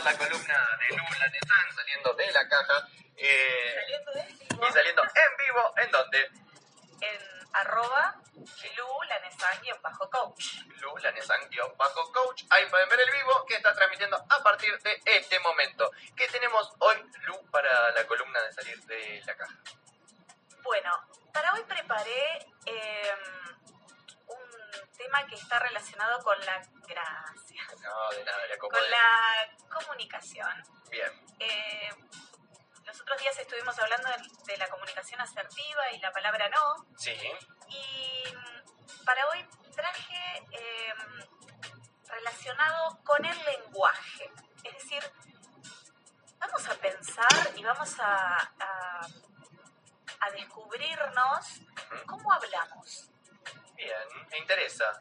escuchar la columna de Lula Nesan saliendo de la caja. Eh, Saliendo de vivo. y saliendo en vivo, ¿en dónde? En arroba bajo coach. Lula bajo coach. Ahí pueden ver el vivo que está transmitiendo a partir de este momento. ¿Qué tenemos hoy, Lu, para la columna de salir de la caja? Bueno, para hoy preparé eh, un tema que está relacionado con la gracia, No, de nada, le con la comunicación. Bien. Eh, los otros días estuvimos hablando de, la comunicación asertiva y la palabra no. Sí. Y mm, para hoy traje eh, relacionado con el lenguaje. Es decir, vamos a pensar y vamos a, a, a descubrirnos cómo hablamos. Bien, me interesa.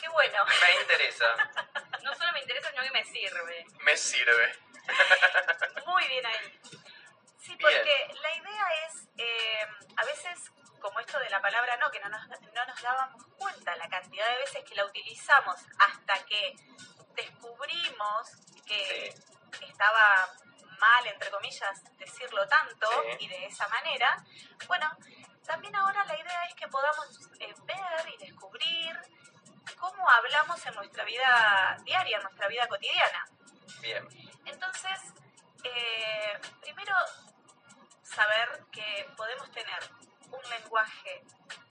Qué bueno. Me interesa. No solo me interesa, sino que me sirve. Me sirve. Muy bien ahí. Sí, Bien. porque la idea es, eh, a veces, como esto de la palabra no, que no nos, no nos dábamos cuenta la cantidad de veces que la utilizamos hasta que descubrimos que estaba mal, entre comillas, decirlo tanto Sí. y de esa manera. Bueno, también ahora la idea es que podamos eh, ver y descubrir cómo hablamos en nuestra vida diaria, en nuestra vida cotidiana. Bien. Entonces, eh, primero saber que podemos tener un lenguaje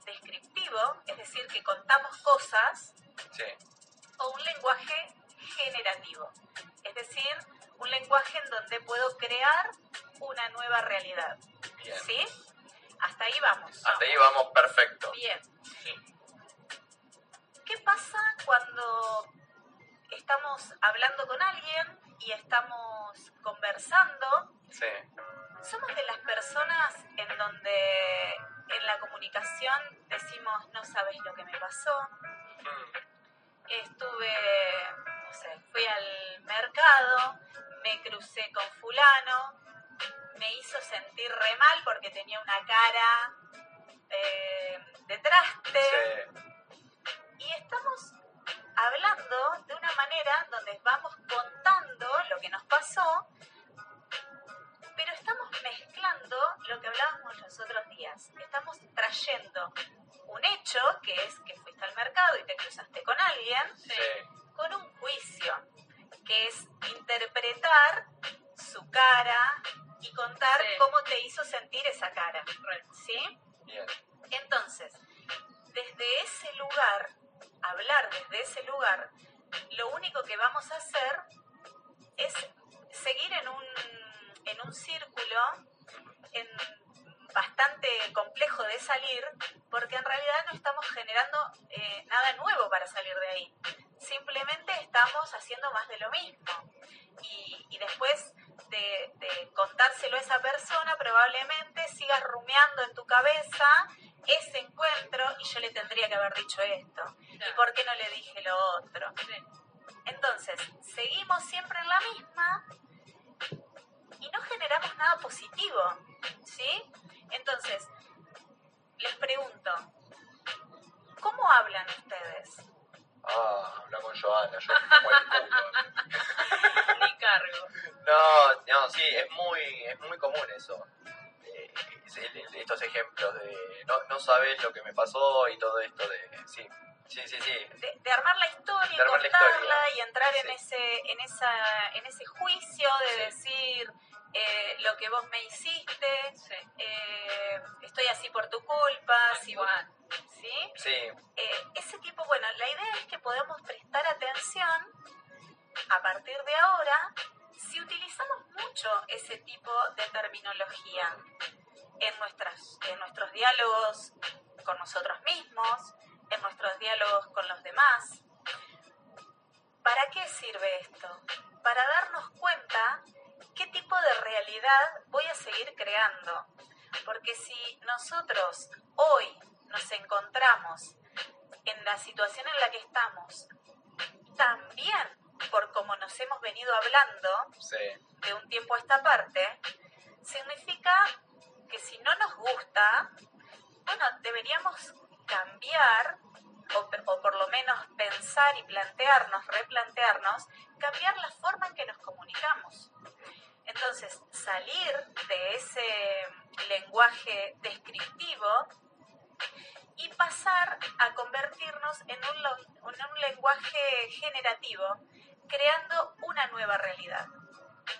descriptivo, es decir, que contamos cosas, Sí. o un lenguaje generativo, es decir, un lenguaje en donde puedo crear una nueva realidad. Bien. ¿Sí? Hasta ahí vamos. Hasta ahí vamos perfecto. Bien. ¿Qué pasa cuando estamos hablando con alguien y estamos conversando? Sí. Somos de las personas en donde en la comunicación decimos no sabes lo que me pasó, Mm, estuve, no sé, fui al mercado, me crucé con fulano, me hizo sentir re mal porque tenía una cara eh, de traste Sí. Hacer es seguir en un, en un círculo en bastante complejo de salir, porque en realidad no estamos generando eh, nada nuevo para salir de ahí. Simplemente estamos haciendo más de lo mismo. Y, y después de, de contárselo a esa persona, probablemente sigas rumiando en tu cabeza ese encuentro y yo le tendría que haber dicho esto. ¿Y por qué no le dije lo otro? Entonces, seguimos siempre en la misma y no generamos nada positivo, ¿sí? Entonces, les pregunto, ¿cómo hablan ustedes? Ah, habla con Joana, yo como el culo. Ni cargo. No, no, sí, es muy, es muy común eso. Eh, estos ejemplos de no, no sabes lo que me pasó y todo esto de... Sí, sí, sí, sí. De, de armar la historia, De armar la historia. Entrar en ese, en esa, en ese juicio de decir eh, lo que vos me hiciste, situación en la que estamos, también por como nos hemos venido hablando sí. de un tiempo a esta parte, significa que si no nos gusta, bueno, deberíamos cambiar, o, o por lo menos pensar y plantearnos, replantearnos, cambiar la forma en que nos comunicamos. Entonces, salir de ese lenguaje descriptivo pasar a convertirnos en un, en un lenguaje generativo, creando una nueva realidad.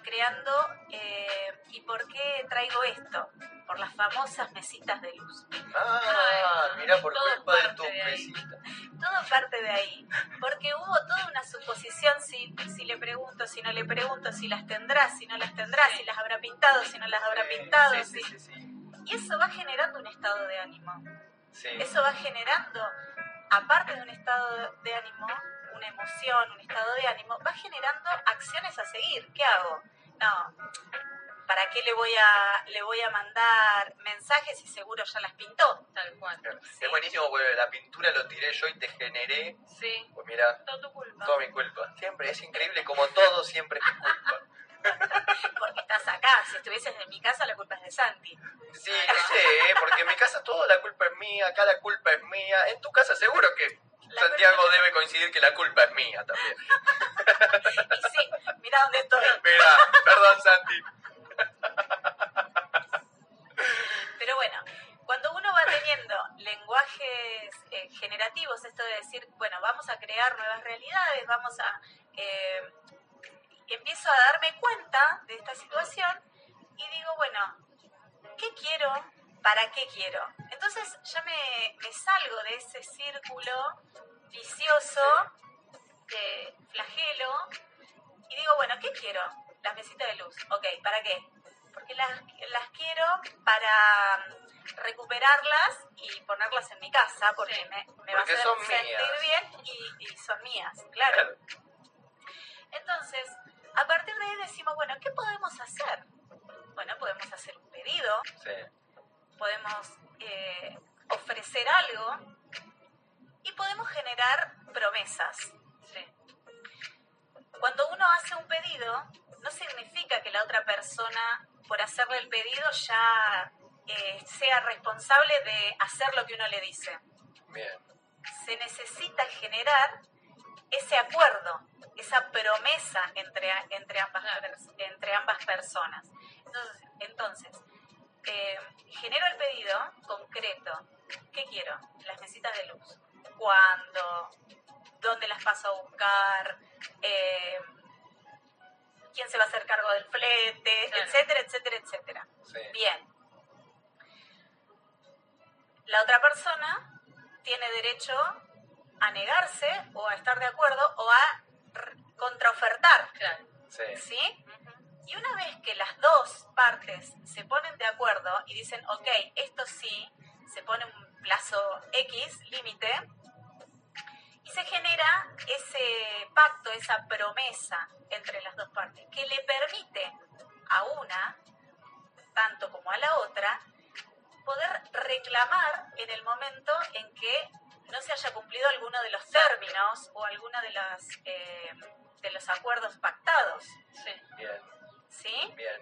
Creando, eh, ¿y por qué traigo esto? Por las famosas mesitas de luz. Ah, mira, por todo culpa de tu de mesita. Todo parte de ahí, porque hubo toda una suposición si, si le pregunto, si no le pregunto, si las tendrá, si no las tendrá, si las habrá pintado, si no las habrá Sí, pintado. Sí, sí, si- sí, sí. Y eso va generando un estado de ánimo. Sí. Eso va generando, aparte de un estado de ánimo, una emoción, un estado de ánimo, va generando acciones a seguir. ¿Qué hago? No, ¿para qué le voy a, le voy a mandar mensajes si seguro ya las pintó? Tal cual. Es buenísimo porque la pintura lo tiré yo y te generé. Sí, Pues mira, todo tu culpa. toda mi culpa. Siempre, es increíble como todo siempre es mi culpa. Porque estás acá. Si estuvieses en mi casa, la culpa es de Santi. Sí, sé, porque en mi casa toda la culpa es mía, acá la culpa es mía. En tu casa seguro que La Santiago debe coincidir que la culpa es mía también. Y sí, mira dónde estoy. Mira, perdón Santi. Pero bueno, cuando uno va teniendo lenguajes eh, generativos, esto de decir, bueno, vamos a crear nuevas realidades, vamos a... eh, empiezo a darme cuenta de esta situación y digo, bueno, ¿qué quiero? ¿Para qué quiero? Entonces ya me, me salgo de ese círculo vicioso de flagelo y digo, bueno, ¿qué quiero? Las mesitas de luz. Ok, ¿para qué? Porque las, las quiero para mm, recuperarlas y ponerlas en mi casa porque Sí. me, me va a hacer sentir mías. bien y, y son mías, claro. Entonces, a partir de ahí decimos, bueno, ¿qué podemos hacer? Bueno, podemos hacer un pedido, Sí. podemos eh, ofrecer algo y podemos generar promesas. Sí. Cuando uno hace un pedido, no significa que la otra persona, por hacerle el pedido, ya eh, sea responsable de hacer lo que uno le dice. Bien. Se necesita generar ese acuerdo, esa promesa entre, entre, ambas, entre ambas personas. Entonces, entonces eh, genero el pedido concreto. ¿Qué quiero? Las mesitas de luz. ¿Cuándo? ¿Dónde las paso a buscar? Eh, ¿Quién se va a hacer cargo del flete? Claro. Etcétera, etcétera, etcétera. Sí. Bien. La otra persona tiene derecho a negarse o a estar de acuerdo o a contraofertar, Claro. Sí. ¿sí? Y una vez que las dos partes se ponen de acuerdo y dicen, ok, esto sí, se pone un plazo X, límite, y se genera ese pacto, esa promesa entre las dos partes, que le permite a una, tanto como a la otra, poder reclamar en el momento en que no se haya cumplido alguno de los términos o alguno de, las, eh, de los acuerdos pactados. Sí. Bien. ¿Sí? Bien.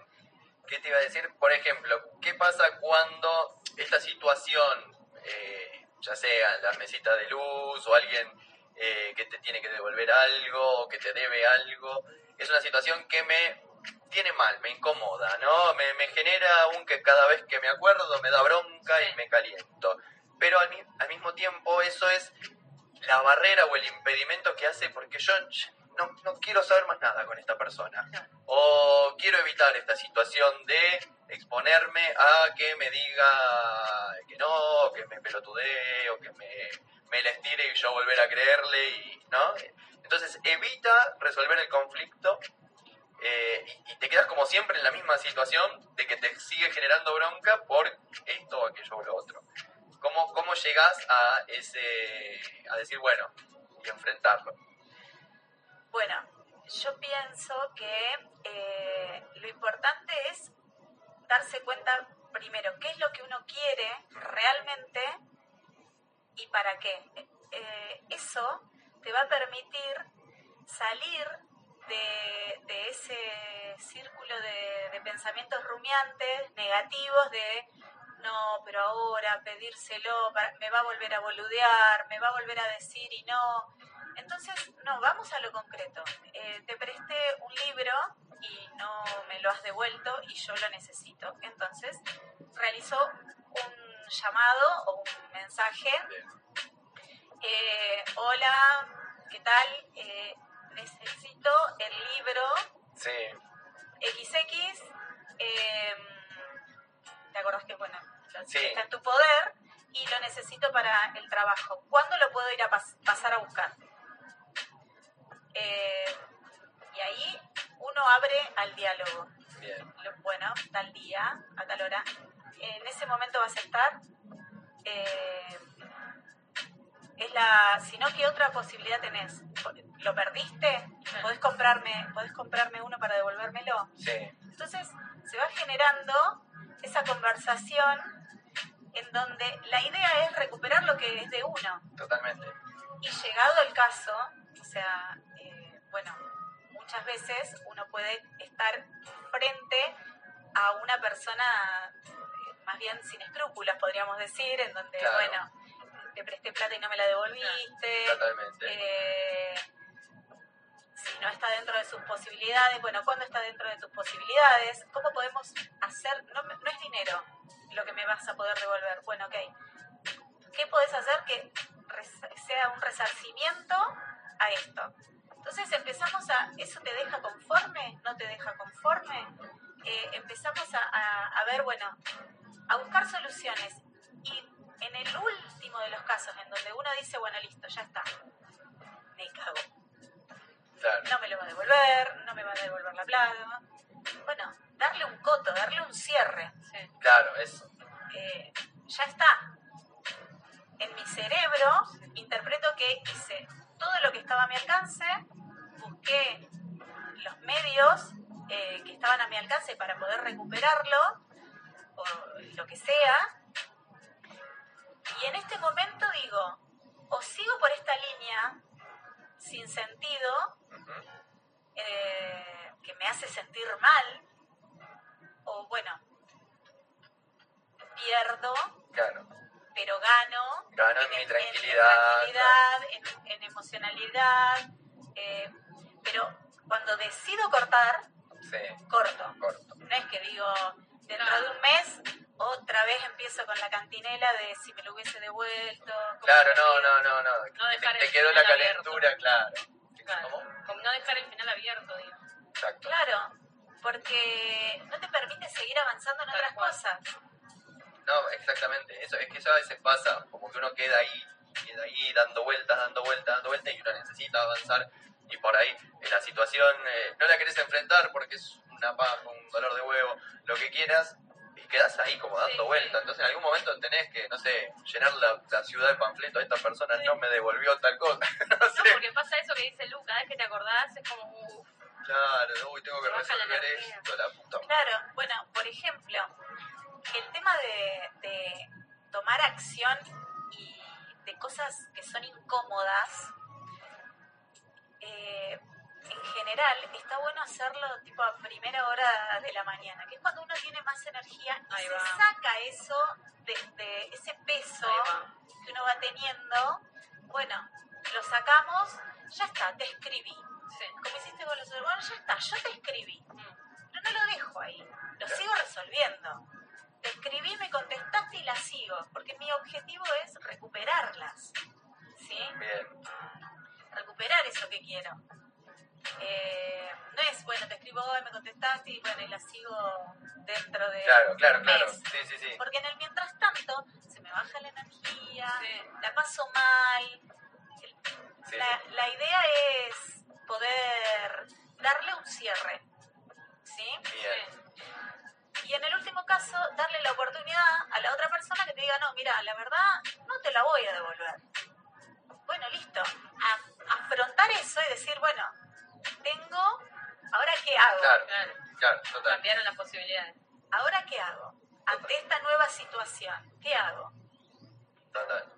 ¿Qué te iba a decir? Por ejemplo, ¿qué pasa cuando esta situación, eh, ya sea las mesitas de luz o alguien eh, que te tiene que devolver algo o que te debe algo, es una situación que me tiene mal, me incomoda, ¿no? Me, me genera un que cada vez que me acuerdo me da bronca y me caliento. Pero al, mi- al mismo tiempo eso es la barrera o el impedimento que hace porque yo no, no quiero saber más nada con esta persona. O quiero evitar esta situación de exponerme a que me diga que no, que me pelotudee o que me, me la estire y yo volver a creerle, y, ¿no? Entonces evita resolver el conflicto eh, y, y te quedas como siempre en la misma situación de que te sigue generando bronca por esto, aquello o lo otro. ¿Cómo, cómo llegas a ese a decir, bueno, y enfrentarlo? Bueno, yo pienso que eh, lo importante es darse cuenta primero qué es lo que uno quiere realmente y para qué. Eh, eso te va a permitir salir de, ese círculo de, pensamientos rumiantes, negativos, de no, pero ahora pedírselo, me va a volver a boludear, me va a volver a decir y no. Entonces, no, vamos a lo concreto. Eh, te presté un libro y no me lo has devuelto y yo lo necesito. Entonces, realizo un llamado o un mensaje. Eh, hola, ¿qué tal? Eh, necesito el libro Sí, XX. ¿Te acordás que, bueno, Sí. está en tu poder y lo necesito para el trabajo? ¿Cuándo lo puedo ir a pas- pasar a buscar? Eh, y ahí uno abre al diálogo. bien. Bueno, tal día, a tal hora. En ese momento vas a estar. eh, es la, si no, ¿qué otra posibilidad tenés? ¿Lo perdiste? ¿Podés comprarme, ¿Podés comprarme uno para devolvérmelo? Sí, Entonces se va generando esa conversación en donde la idea es recuperar lo que es de uno. totalmente. Y llegado el caso, o sea, bueno, muchas veces uno puede estar frente a una persona eh, más bien sin escrúpulos, podríamos decir, en donde, Claro. bueno, te presté plata y no me la devolviste. Totalmente. Eh, si no está dentro de sus posibilidades, bueno, ¿cuándo está dentro de tus posibilidades? ¿Cómo podemos hacer? No, es dinero lo que me vas a poder devolver. Bueno, ok. ¿Qué podés hacer que sea un resarcimiento a esto? Entonces empezamos a, ¿eso te deja conforme? ¿No te deja conforme? Eh, empezamos a, a- a ver, bueno, a buscar soluciones. Y en el último de los casos, en donde uno dice, bueno, listo, ya está, me cago Claro, no me lo va a devolver, no me va a devolver la plata. Bueno, darle un coto, darle un cierre. claro, eso. Eh, ya está. En mi cerebro interpreto que hice todo lo que estaba a mi alcance, busqué los medios eh, que estaban a mi alcance para poder recuperarlo, o lo que sea. Y en este momento digo, o sigo por esta línea sin sentido, eh, que me hace sentir mal, o bueno, pierdo, Claro, pero gano. Gano en en- mi tranquilidad, En, tranquilidad, en, en emocionalidad, eh, pero cuando decido cortar, sí, corto. corto. No es que digo, dentro de un mes, otra vez empiezo con la cantinela de si me lo hubiese devuelto. Claro, no, no, no, no. No te, dejar te el quedó la calentura, claro. Claro. ¿Cómo? Como no dejar el final abierto, digo. Exacto. Claro, porque no te permite seguir avanzando en Tal otras cual. cosas. No, exactamente. Eso es que eso a veces pasa, como que uno queda ahí, queda ahí dando vueltas, dando vueltas, dando vueltas y uno necesita avanzar y por ahí en la situación eh, no la querés enfrentar porque es una paja, un dolor de huevo, lo que quieras y quedas ahí como dando Sí, vueltas. sí. Entonces en algún momento tenés que, no sé, llenar la, la ciudad de panfleto. Esta persona Sí. no me devolvió tal cosa. no No, sé. porque pasa eso que dice Lu, cada vez que te acordás es como, uff, Claro, uy, tengo que la resolver energía. esto, la puta. Claro, bueno, por ejemplo, el tema de, de tomar acción y de cosas que son incómodas, eh, en general está bueno hacerlo tipo a primera hora de la mañana, que es cuando uno tiene más energía y Ahí se va. saca eso de, de ese peso que uno va teniendo. Bueno, lo sacamos, ya está, te escribí. Sí. Como hiciste con los bueno, ya está, yo te escribí. Mm. Pero no lo dejo ahí, lo sigo resolviendo. Escribí, me contestaste y la sigo, porque mi objetivo es recuperarlas. ¿Sí? Bien, Recuperar eso que quiero. Eh, no es, bueno, te escribo hoy, me contestaste y bueno, y la sigo dentro de claro, claro, claro. Sí, sí, sí. Porque en el mientras tanto se me baja la energía, Sí. la paso mal. Sí, la, la idea es poder darle un cierre. ¿Sí? Bien, Y en el último caso, darle la oportunidad a la otra persona que te diga, no, mira, la verdad, no te la voy a devolver. Bueno, listo. A- afrontar eso y decir, bueno, tengo, ¿ahora qué hago? claro, Claro, claro, total. cambiaron las posibilidades. ¿Ahora qué hago? Ante esta nueva situación, ¿qué hago? Total.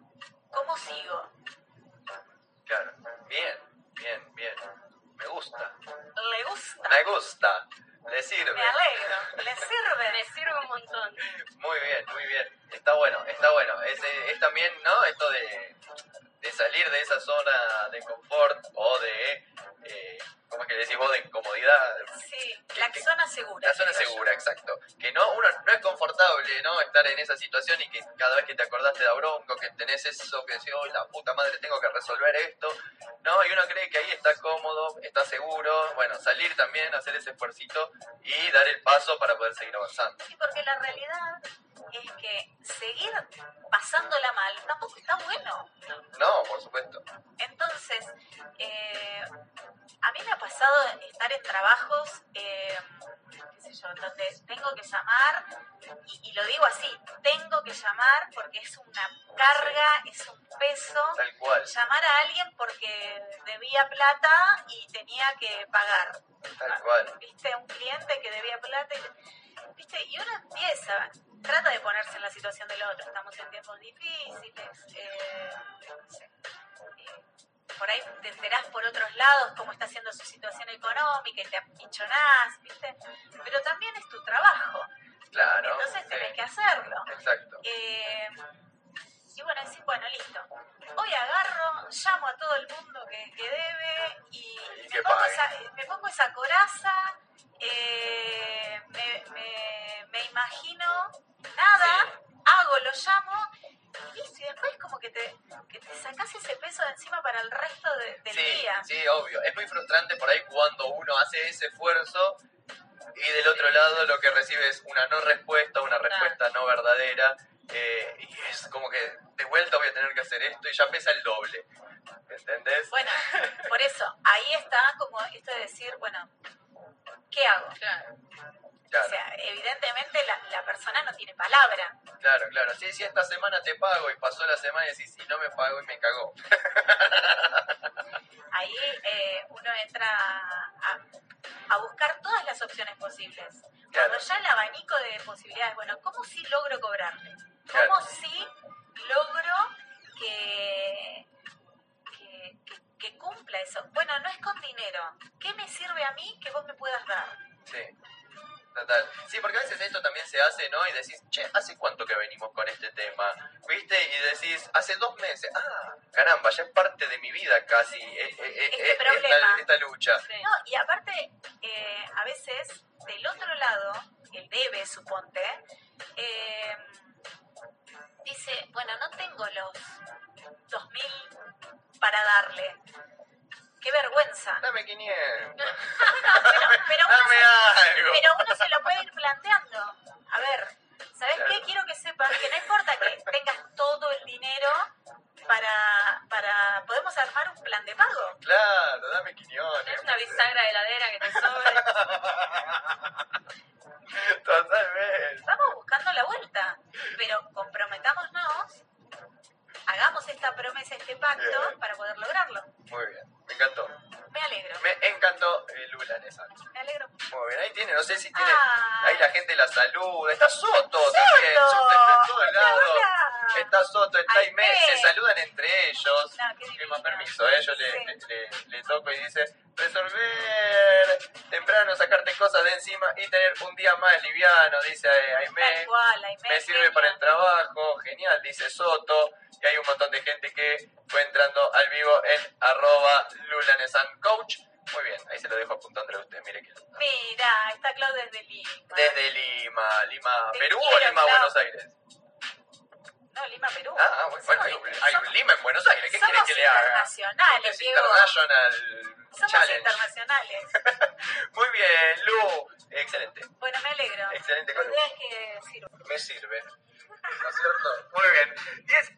¿Cómo sigo? Claro. Bien, bien, bien. Me gusta. ¿Le gusta? Me gusta. Le sirve. Me alegro. ¿Le sirve? Me sirve un montón. Muy bien, muy bien. Está bueno, está bueno. Es, eh, es también, ¿no? Esto de, de salir de esa zona de confort o de, eh, ¿cómo es que decís vos de comodidad, Sí, la zona segura. la zona yo. segura, exacto. Que no, uno no es confortable, ¿no? Estar en esa situación y que cada vez que te acordás te da bronco, que tenés eso, que decís, oh, la puta madre, tengo que resolver esto, ¿no? Y uno cree que ahí está cómodo, está seguro, bueno, salir también, hacer ese esfuercito y dar el paso para poder seguir avanzando. Sí, porque la realidad es que seguir pasándola mal tampoco está bueno. No, por supuesto. Entonces, eh, a mí me ha pasado estar en trabajos, eh, qué sé yo, donde tengo que llamar, y, y lo digo así, tengo que llamar porque es una carga, es un peso, Tal cual, llamar a alguien porque debía plata y tenía que pagar. tal cual. ¿Viste? Un cliente que debía plata y, ¿viste? y uno empieza, trata de ponerse en la situación del otro. Estamos en tiempos difíciles, eh, no sé, eh, por ahí te enterás por otros lados cómo está siendo su situación económica y te apinchonás, ¿viste? Pero también es tu trabajo, Claro. entonces tenés que hacerlo. Exacto. Eh, y bueno, decir, bueno, listo. Hoy agarro, llamo a todo el mundo que, que debe y, Y me, pongo esa, me pongo esa coraza, eh, me, me- me imagino nada, hago, lo llamo y listo. Y después como que te, que te sacás ese peso de encima para el resto de- del Sí, día. sí, obvio. Es muy frustrante por ahí cuando uno hace ese esfuerzo y del otro lado lo que recibe es una no respuesta, una respuesta no verdadera. eh, y es como que de vuelta voy a tener que hacer esto y ya pesa el doble. ¿Entendés? Bueno, por eso, ahí está como esto de decir, bueno, ¿qué hago? Claro. O Claro, sea, evidentemente la, la persona no tiene palabra. claro, claro. Sí, sí, esta semana te pago y pasó la semana y decís, si no me pago y me cagó. Ahí eh, uno entra a, a buscar todas las opciones posibles. Claro. Cuando ya el abanico de posibilidades, bueno, ¿cómo sí logro cobrarle? Claro. ¿Cómo sí logro que, que, que- que cumpla eso? Bueno, no es con dinero. ¿Qué me sirve a mí que vos me puedas dar? Sí. Total. Sí, porque a veces esto también se hace, ¿no? Y decís, che, ¿hace cuánto que venimos con este tema? ¿Viste? Y decís, hace dos meses. Ah, caramba, ya es parte de mi vida casi. eh, eh, eh, Este eh, problema. esta, esta lucha. Sí. No, y aparte, eh, a veces, del otro lado, el debe, suponte, eh, dice, bueno, no tengo los 2.000 para darle. Qué vergüenza. Dame 500. Bueno, pero, pero uno Dame se, algo. pero uno se lo puede ir planteando. A ver, ¿sabes Claro. qué? Quiero que sepas que no importa que tengas todo el dinero para, para... Podemos armar un plan de pago. Claro, dame 500. Es una bisagra de heladera que te sobre. Saluda. Está Soto también. Soto está en todos lados. Está Soto, está. Aimé, se saludan entre ellos. No, qué permiso, ¿eh? yo le, Sí. le, le- le toco y dice, resolver temprano, sacarte cosas de encima y tener un día más liviano, dice eh, Aimé. Tal cual, Aimé, Me sirve para el trabajo, genial, dice Soto. Y hay un montón de gente que fue entrando al vivo en arroba lulanesancoach. Muy bien, ahí se lo dejo apuntándole a usted, mire que... Mira, está Claudia desde Lima. Desde Lima, Lima, Te Perú o Lima, Clau. Buenos Aires. No, Lima, Perú. Ah, bueno, hay, Somos- un- hay un Lima en Buenos Aires, ¿qué quiere somos que le haga? internacionales, Es Diego. International Somos Challenge. internacionales. Muy bien, Lu. Excelente, Bueno, me alegro. excelente La con Lu. idea es que sirva. Me sirve. ¿No es cierto? Muy bien. Y es